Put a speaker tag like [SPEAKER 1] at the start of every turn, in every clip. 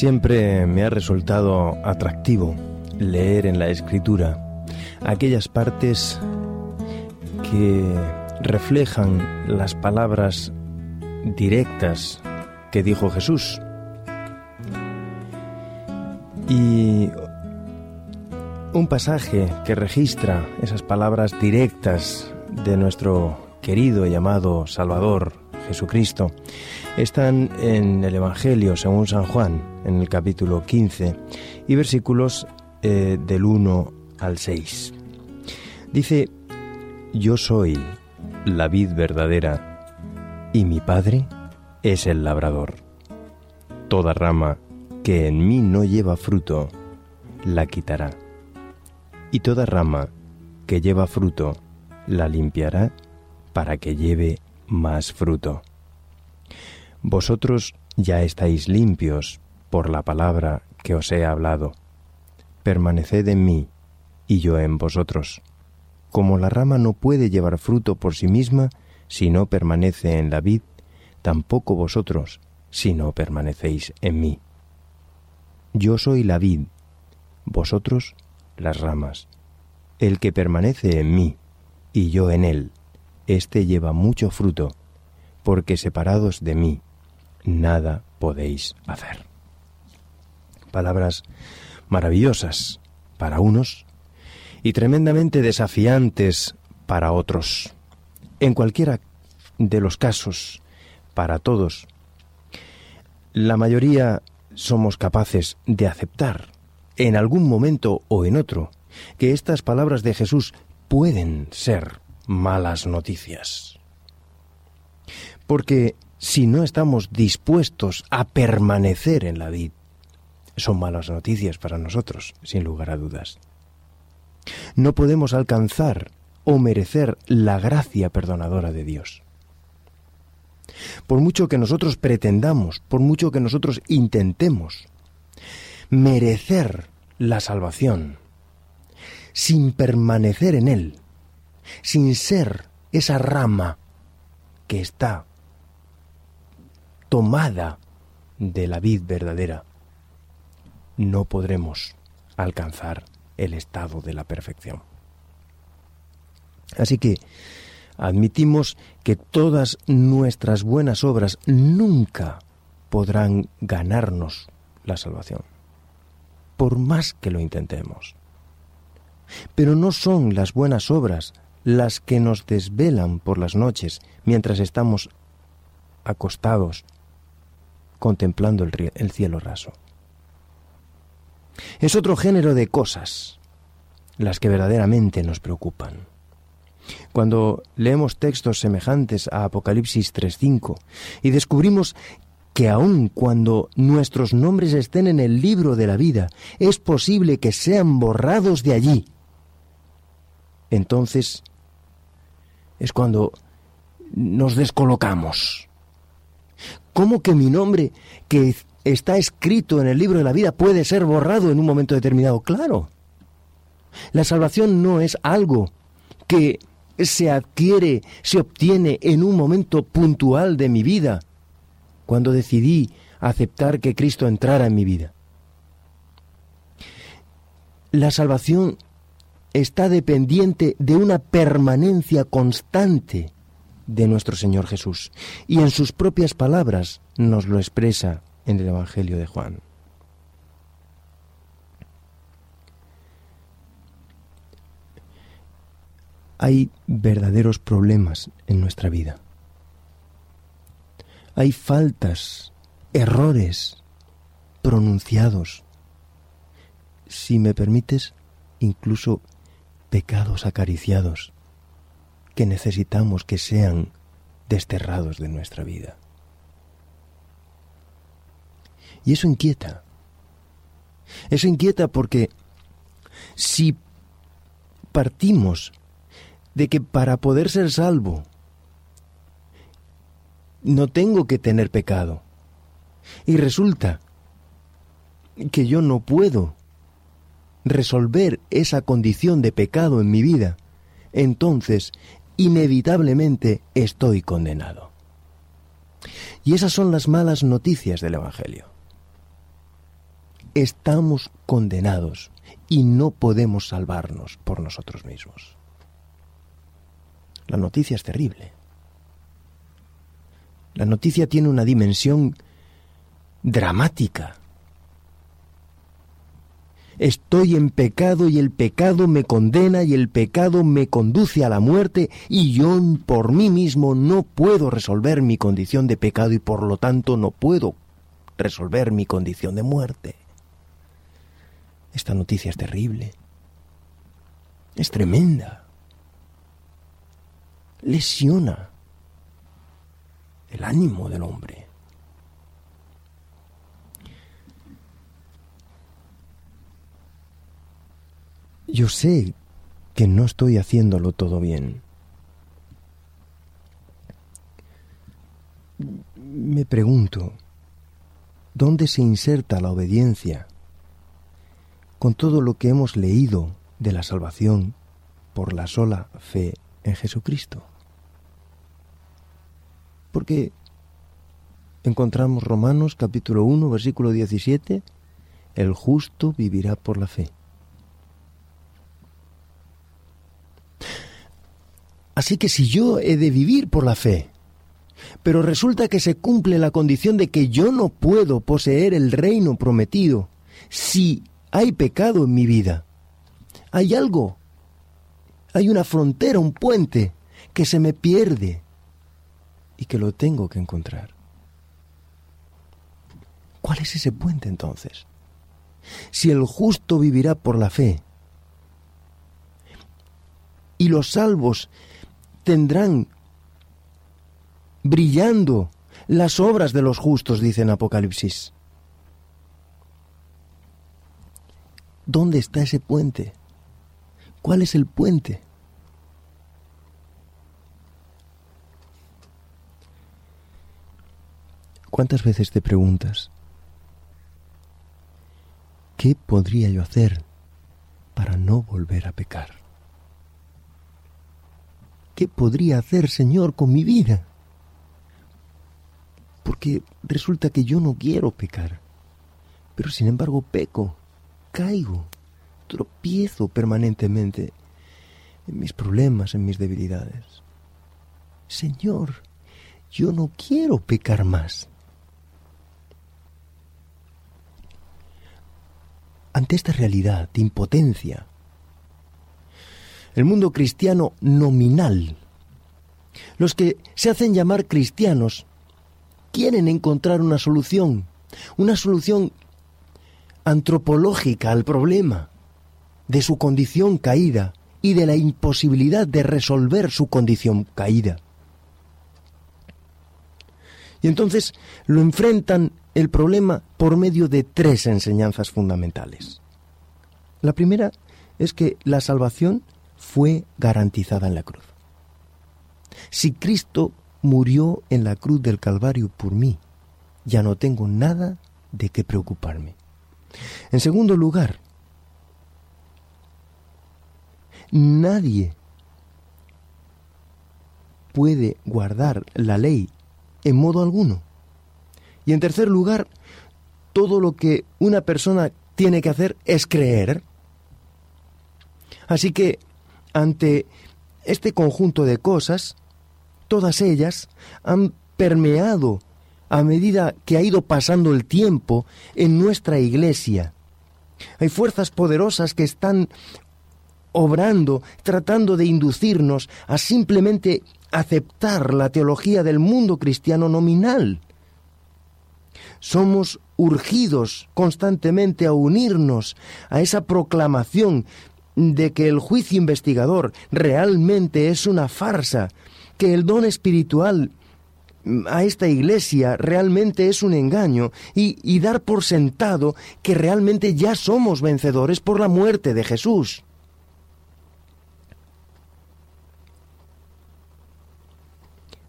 [SPEAKER 1] Siempre me ha resultado atractivo leer en la escritura aquellas partes que reflejan las palabras directas que dijo Jesús. Y un pasaje que registra esas palabras directas de nuestro querido y amado Salvador Jesucristo están en el Evangelio según San Juan, en el capítulo 15 y versículos eh, del 1 al 6. Dice, yo soy la vid verdadera y mi Padre es el labrador. Toda rama que en mí no lleva fruto, la quitará. Y toda rama que lleva fruto, la limpiará para que lleve más fruto. Vosotros ya estáis limpios por la palabra que os he hablado. Permaneced en mí y yo en vosotros. Como la rama no puede llevar fruto por sí misma si no permanece en la vid, tampoco vosotros si no permanecéis en mí. Yo soy la vid, vosotros las ramas. El que permanece en mí y yo en él, éste lleva mucho fruto, porque separados de mí nada podéis hacer. Palabras maravillosas para unos y tremendamente desafiantes para otros. En cualquiera de los casos, para todos, la mayoría somos capaces de aceptar, en algún momento o en otro, que estas palabras de Jesús pueden ser malas noticias. Porque si no estamos dispuestos a permanecer en la vida, son malas noticias para nosotros, sin lugar a dudas. No podemos alcanzar o merecer la gracia perdonadora de Dios. Por mucho que nosotros pretendamos, por mucho que nosotros intentemos merecer la salvación, sin permanecer en Él, sin ser esa rama que está tomada de la vid verdadera, no podremos alcanzar el estado de la perfección. Así que admitimos que todas nuestras buenas obras nunca podrán ganarnos la salvación, por más que lo intentemos. Pero no son las buenas obras las que nos desvelan por las noches mientras estamos acostados contemplando el, cielo raso. Es otro género de cosas las que verdaderamente nos preocupan. Cuando leemos textos semejantes a Apocalipsis 3.5 y descubrimos que aun cuando nuestros nombres estén en el libro de la vida, es posible que sean borrados de allí, entonces es cuando nos descolocamos ¿Cómo que mi nombre, que está escrito en el libro de la vida, puede ser borrado en un momento determinado? Claro. La salvación no es algo que se adquiere, se obtiene en un momento puntual de mi vida, cuando decidí aceptar que Cristo entrara en mi vida. La salvación está dependiente de una permanencia constante de nuestro Señor Jesús. Y en sus propias palabras nos lo expresa en el Evangelio de Juan. Hay verdaderos problemas en nuestra vida. Hay faltas, errores pronunciados. Si me permites, incluso pecados acariciados que necesitamos que sean desterrados de nuestra vida. Y eso inquieta. Eso inquieta porque si partimos de que para poder ser salvo no tengo que tener pecado, y resulta que yo no puedo resolver esa condición de pecado en mi vida, entonces inevitablemente estoy condenado. Y esas son las malas noticias del Evangelio. Estamos condenados y no podemos salvarnos por nosotros mismos. La noticia es terrible. La noticia tiene una dimensión dramática. Estoy en pecado y el pecado me condena y el pecado me conduce a la muerte y yo por mí mismo no puedo resolver mi condición de pecado y por lo tanto no puedo resolver mi condición de muerte. Esta noticia es terrible. Es tremenda. Lesiona el ánimo del hombre. Yo sé que no estoy haciéndolo todo bien. Me pregunto, ¿dónde se inserta la obediencia con todo lo que hemos leído de la salvación por la sola fe en Jesucristo? Porque encontramos Romanos capítulo 1, versículo 17, el justo vivirá por la fe. Así que si yo he de vivir por la fe, pero resulta que se cumple la condición de que yo no puedo poseer el reino prometido si hay pecado en mi vida, hay algo, hay una frontera, un puente que se me pierde y que lo tengo que encontrar. ¿Cuál es ese puente entonces? Si el justo vivirá por la fe y los salvos tendrán brillando las obras de los justos, dice en Apocalipsis. ¿Dónde está ese puente? ¿Cuál es el puente? ¿Cuántas veces te preguntas, ¿qué podría yo hacer para no volver a pecar? ¿Qué podría hacer, Señor, con mi vida? Porque resulta que yo no quiero pecar, pero sin embargo peco, caigo, tropiezo permanentemente en mis problemas, en mis debilidades. Señor, yo no quiero pecar más. Ante esta realidad de impotencia, el mundo cristiano nominal. Los que se hacen llamar cristianos quieren encontrar una solución, una solución antropológica al problema de su condición caída y de la imposibilidad de resolver su condición caída. Y entonces lo enfrentan el problema por medio de tres enseñanzas fundamentales. La primera es que la salvación fue garantizada en la cruz. Si Cristo murió en la cruz del Calvario por mí, ya no tengo nada de qué preocuparme. En segundo lugar, nadie puede guardar la ley en modo alguno. Y en tercer lugar, todo lo que una persona tiene que hacer es creer. Así que ante este conjunto de cosas, todas ellas han permeado a medida que ha ido pasando el tiempo en nuestra iglesia. Hay fuerzas poderosas que están obrando, tratando de inducirnos a simplemente aceptar la teología del mundo cristiano nominal. Somos urgidos constantemente a unirnos a esa proclamación de que el juicio investigador realmente es una farsa, que el don espiritual a esta iglesia realmente es un engaño y, y, dar por sentado que realmente ya somos vencedores por la muerte de Jesús.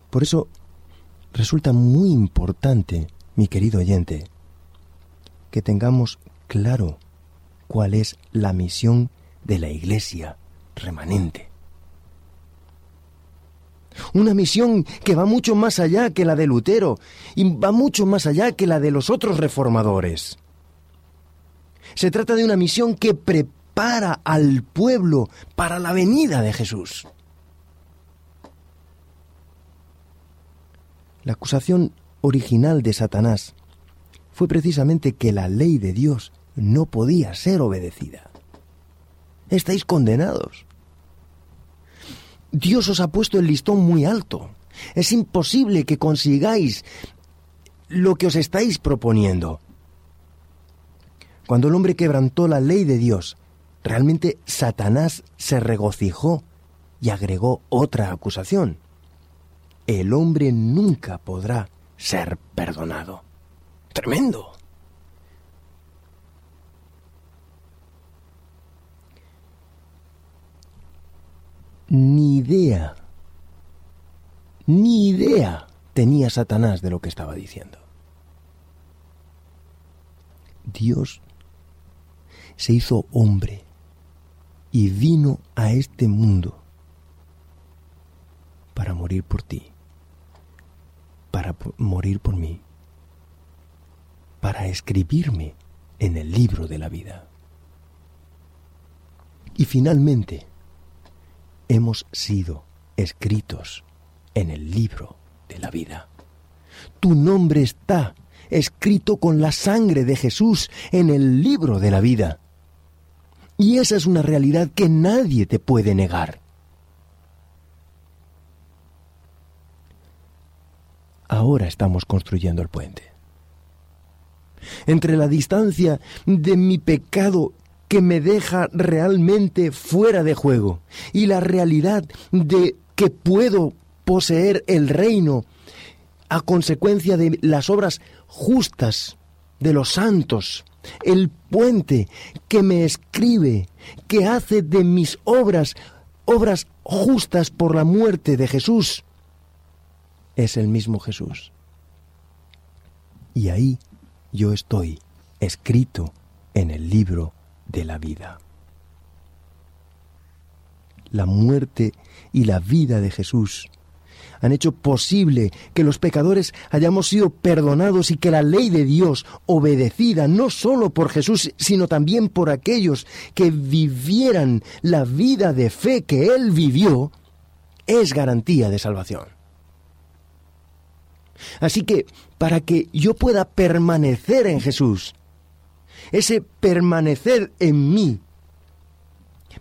[SPEAKER 1] Por eso resulta muy importante, mi querido oyente, que tengamos claro cuál es la misión de la iglesia remanente. Una misión que va mucho más allá que la de Lutero y va mucho más allá que la de los otros reformadores. Se trata de una misión que prepara al pueblo para la venida de Jesús. La acusación original de Satanás fue precisamente que la ley de Dios no podía ser obedecida. Estáis condenados. Dios os ha puesto el listón muy alto. Es imposible que consigáis lo que os estáis proponiendo. Cuando el hombre quebrantó la ley de Dios, realmente Satanás se regocijó y agregó otra acusación. El hombre nunca podrá ser perdonado. Tremendo. Ni idea, ni idea tenía Satanás de lo que estaba diciendo. Dios se hizo hombre y vino a este mundo para morir por ti, para morir por mí, para escribirme en el libro de la vida. Y finalmente, hemos sido escritos en el libro de la vida. Tu nombre está escrito con la sangre de Jesús en el libro de la vida. Y esa es una realidad que nadie te puede negar. Ahora estamos construyendo el puente. Entre la distancia de mi pecado que me deja realmente fuera de juego y la realidad de que puedo poseer el reino a consecuencia de las obras justas de los santos, el puente que me escribe, que hace de mis obras obras justas por la muerte de Jesús, es el mismo Jesús. Y ahí yo estoy escrito en el libro de la vida. La muerte y la vida de Jesús han hecho posible que los pecadores hayamos sido perdonados y que la ley de Dios, obedecida no solo por Jesús, sino también por aquellos que vivieran la vida de fe que Él vivió, es garantía de salvación. Así que, para que yo pueda permanecer en Jesús, ese permanecer en mí,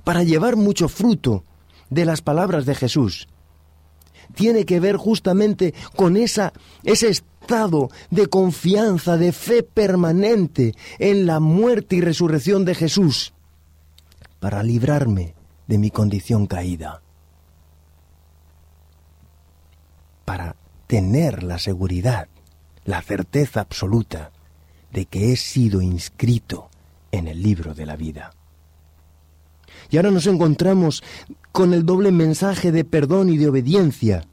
[SPEAKER 1] para llevar mucho fruto de las palabras de Jesús, tiene que ver justamente con esa, ese estado de confianza, de fe permanente en la muerte y resurrección de Jesús, para librarme de mi condición caída, para tener la seguridad, la certeza absoluta de que he sido inscrito en el libro de la vida. Y ahora nos encontramos con el doble mensaje de perdón y de obediencia,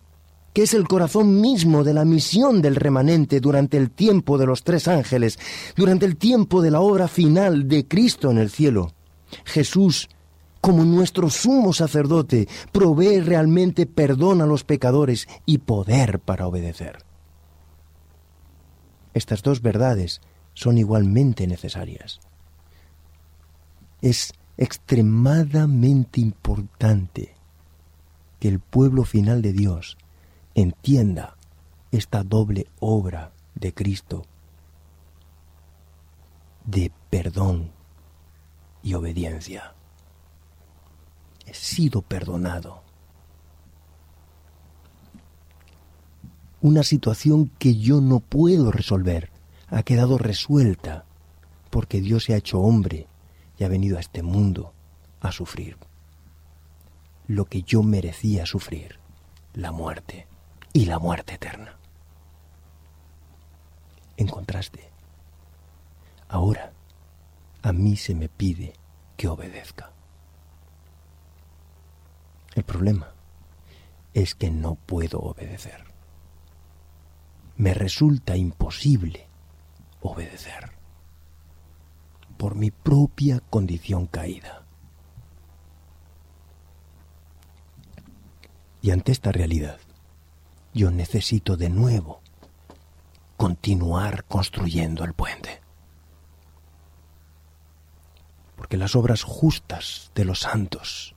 [SPEAKER 1] que es el corazón mismo de la misión del remanente durante el tiempo de los tres ángeles, durante el tiempo de la obra final de Cristo en el cielo. Jesús, como nuestro sumo sacerdote, provee realmente perdón a los pecadores y poder para obedecer. Estas dos verdades son igualmente necesarias. Es extremadamente importante que el pueblo final de Dios entienda esta doble obra de Cristo de perdón y obediencia. He sido perdonado. Una situación que yo no puedo resolver ha quedado resuelta porque Dios se ha hecho hombre y ha venido a este mundo a sufrir lo que yo merecía sufrir, la muerte y la muerte eterna. En contraste, ahora a mí se me pide que obedezca. El problema es que no puedo obedecer. Me resulta imposible obedecer por mi propia condición caída. Y ante esta realidad, yo necesito de nuevo continuar construyendo el puente. porque las obras justas de los santos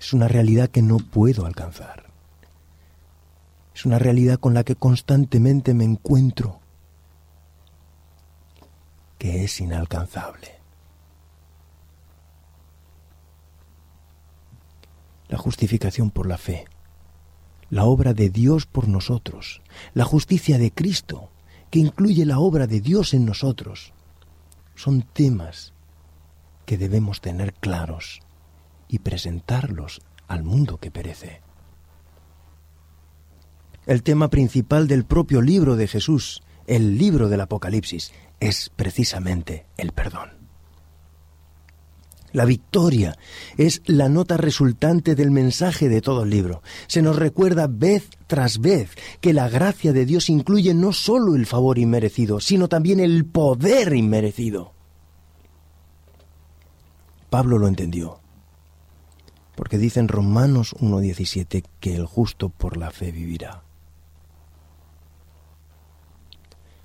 [SPEAKER 1] es una realidad que no puedo alcanzar. Es una realidad con la que constantemente me encuentro, que es inalcanzable. La justificación por la fe, la obra de Dios por nosotros, la justicia de Cristo, que incluye la obra de Dios en nosotros, son temas que debemos tener claros y presentarlos al mundo que perece. El tema principal del propio libro de Jesús, el libro del Apocalipsis, es precisamente el perdón. La victoria es la nota resultante del mensaje de todo el libro. Se nos recuerda vez tras vez que la gracia de Dios incluye no solo el favor inmerecido, sino también el poder inmerecido. Pablo lo entendió, porque dice en Romanos 1.17 que el justo por la fe vivirá.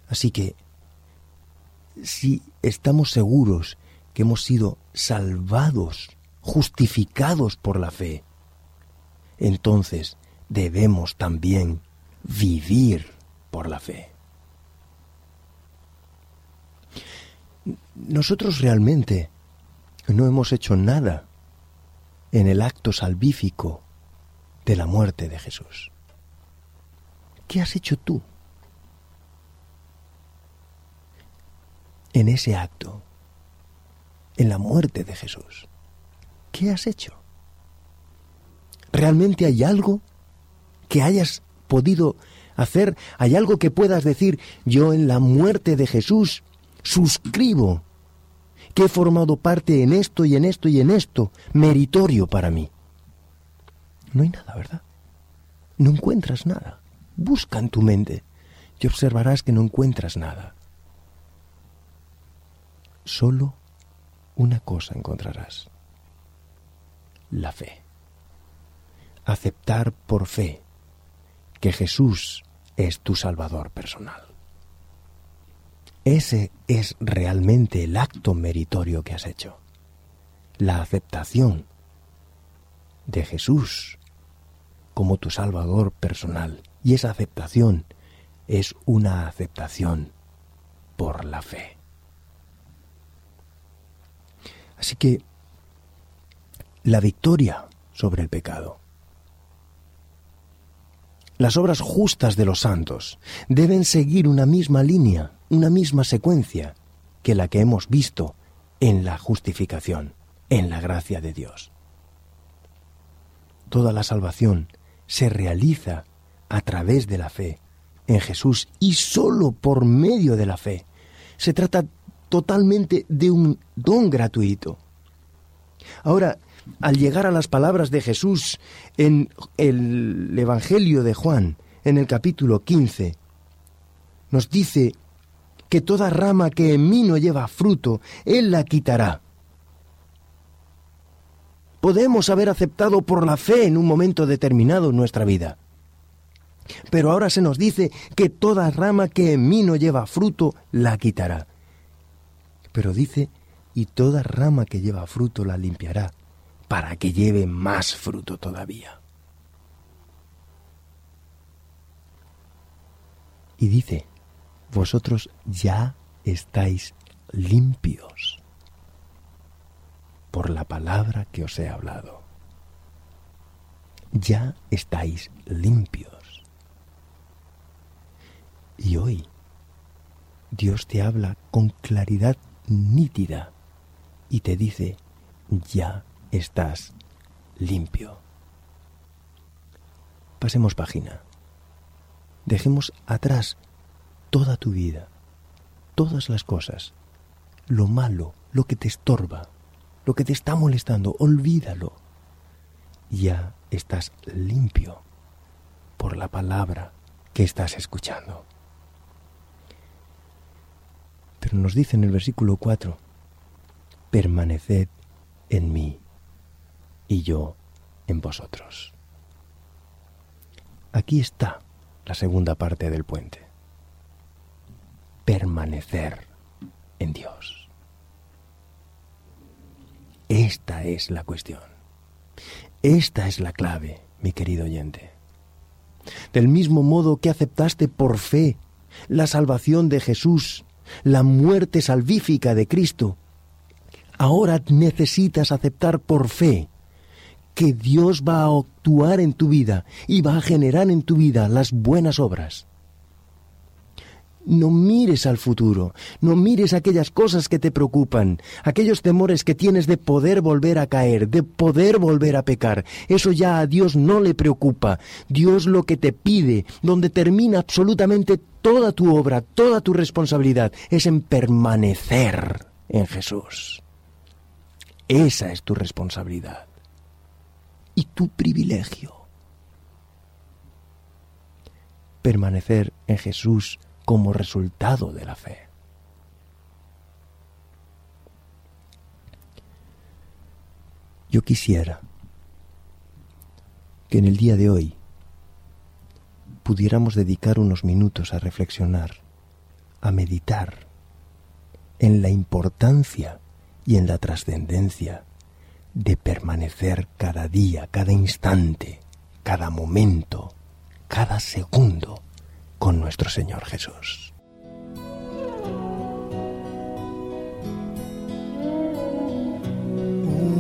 [SPEAKER 1] Así que, si estamos seguros que hemos sido salvados, justificados por la fe, entonces debemos también vivir por la fe. Nosotros realmente no hemos hecho nada en el acto salvífico de la muerte de Jesús. ¿Qué has hecho tú en ese acto, en la muerte de Jesús? ¿Qué has hecho? ¿Realmente hay algo que hayas podido hacer? ¿Hay algo que puedas decir, yo en la muerte de Jesús suscribo que he formado parte en esto y en esto y en esto, meritorio para mí. No hay nada, ¿verdad? No encuentras nada. Busca en tu mente y observarás que no encuentras nada. Solo una cosa encontrarás. La fe. Aceptar por fe que Jesús es tu Salvador personal. Ese es realmente el acto meritorio que has hecho. La aceptación de Jesús como tu Salvador personal. Y esa aceptación es una aceptación por la fe. Así que la victoria sobre el pecado, las obras justas de los santos deben seguir una misma línea una misma secuencia que la que hemos visto en la justificación, en la gracia de Dios. Toda la salvación se realiza a través de la fe en Jesús y sólo por medio de la fe. Se trata totalmente de un don gratuito. Ahora, al llegar a las palabras de Jesús en el Evangelio de Juan, en el capítulo 15, nos dice que toda rama que en mí no lleva fruto, Él la quitará. Podemos haber aceptado por la fe en un momento determinado nuestra vida. Pero ahora se nos dice que toda rama que en mí no lleva fruto, la quitará. Pero dice, y toda rama que lleva fruto la limpiará, para que lleve más fruto todavía. Y dice, vosotros ya estáis limpios por la palabra que os he hablado. Ya estáis limpios. Y hoy Dios te habla con claridad nítida y te dice, ya estás limpio. Pasemos página. Dejemos atrás toda tu vida, todas las cosas, lo malo, lo que te estorba, lo que te está molestando, olvídalo. Ya estás limpio por la palabra que estás escuchando. Nos dice en el versículo 4, permaneced en mí y yo en vosotros. Aquí está la segunda parte del puente permanecer en Dios. Esta es la cuestión. Esta es la clave, mi querido oyente. Del mismo modo que aceptaste por fe la salvación de Jesús, la muerte salvífica de Cristo, ahora necesitas aceptar por fe que Dios va a actuar en tu vida y va a generar en tu vida las buenas obras. No mires al futuro, no mires aquellas cosas que te preocupan, aquellos temores que tienes de poder volver a caer, de poder volver a pecar. Eso ya a Dios no le preocupa. Dios lo que te pide, donde termina absolutamente toda tu obra, toda tu responsabilidad, es en permanecer en Jesús. Esa es tu responsabilidad y tu privilegio. Permanecer en Jesús como resultado de la fe. Yo quisiera que en el día de hoy pudiéramos dedicar unos minutos a reflexionar, a meditar en la importancia y en la trascendencia de permanecer cada día, cada instante, cada momento, cada segundo con nuestro Señor Jesús.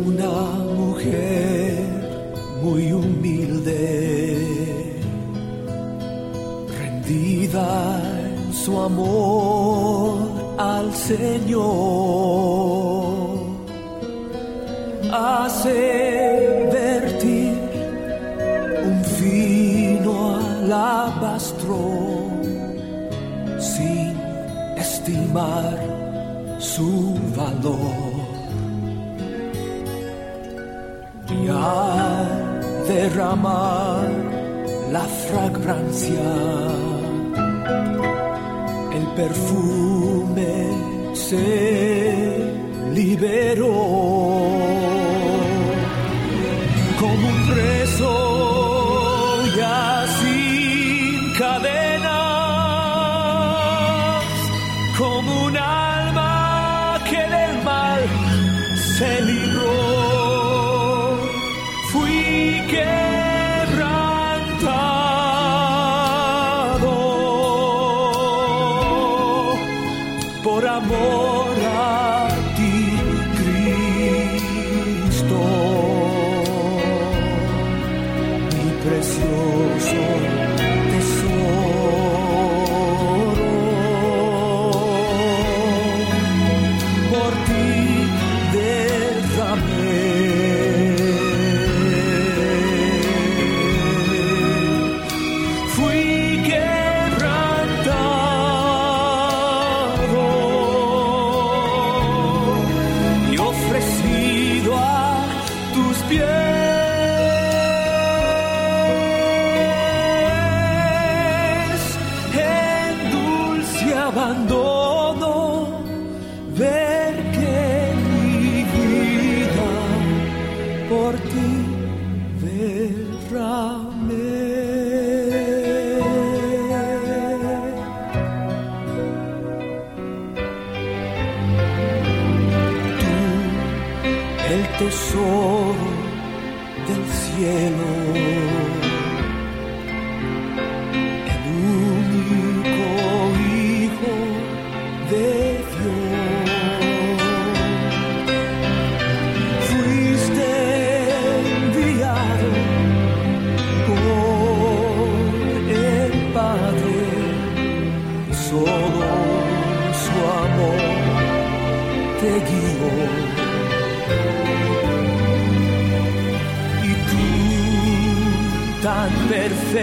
[SPEAKER 2] Una mujer muy humilde, rendida en su amor al Señor hace vertir un fino alabastro su valor. Y al derramar la fragancia, el perfume se liberó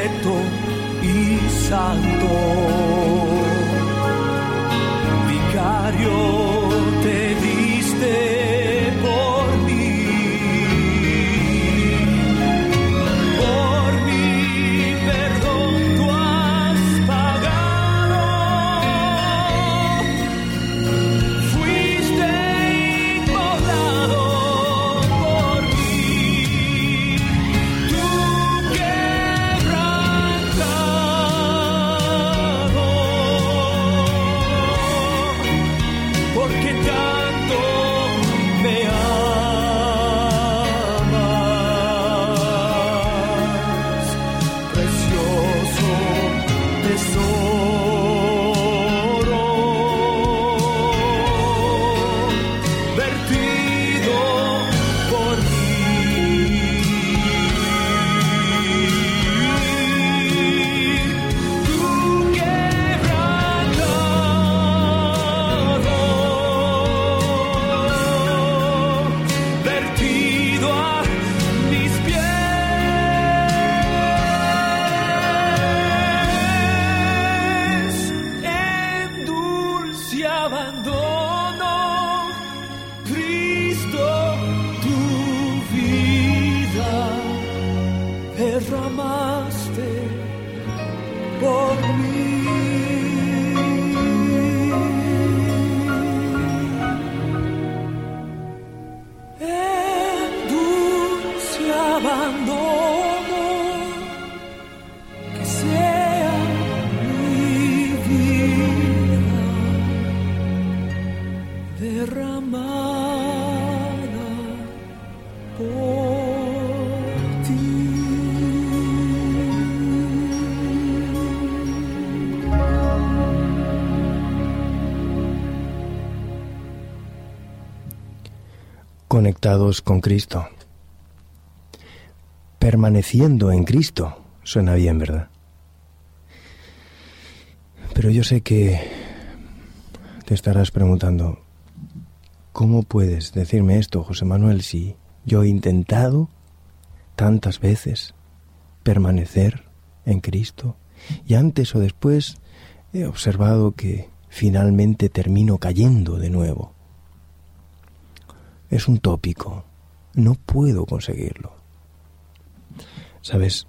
[SPEAKER 2] perfecto y santo, tanto. Por
[SPEAKER 1] Conectados con Cristo. Permaneciendo en Cristo. Suena bien, ¿verdad? Pero yo sé que te estarás preguntando, ¿cómo puedes decirme esto, José Manuel, si yo he intentado tantas veces permanecer en Cristo y antes o después he observado que finalmente termino cayendo de nuevo? Es un tópico, no puedo conseguirlo. Sabes,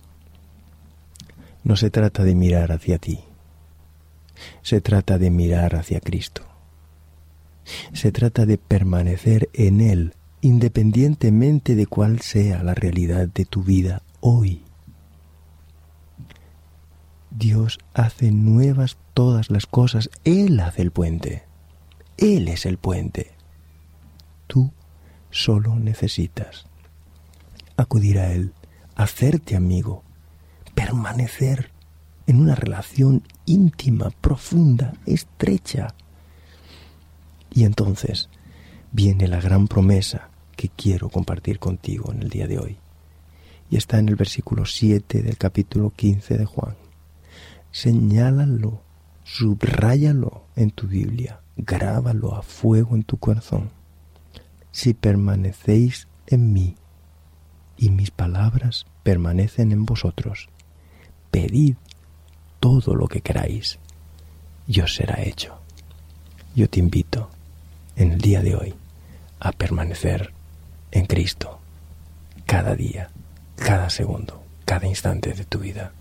[SPEAKER 1] no se trata de mirar hacia ti, se trata de mirar hacia Cristo. Se trata de permanecer en Él independientemente de cuál sea la realidad de tu vida hoy. Dios hace nuevas todas las cosas, Él hace el puente, Él es el puente. Tú solo necesitas acudir a Él, hacerte amigo, permanecer en una relación íntima, profunda, estrecha. Y entonces viene la gran promesa que quiero compartir contigo en el día de hoy. Y está en el versículo 7 del capítulo 15 de Juan. Señálalo, subráyalo en tu Biblia, grábalo a fuego en tu corazón. Si permanecéis en mí y mis palabras permanecen en vosotros, pedid todo lo que queráis y os será hecho. Yo te invito en el día de hoy a permanecer en Cristo cada día, cada segundo, cada instante de tu vida.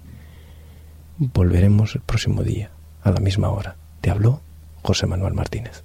[SPEAKER 1] Volveremos el próximo día, a la misma hora. Te habló José Manuel Martínez.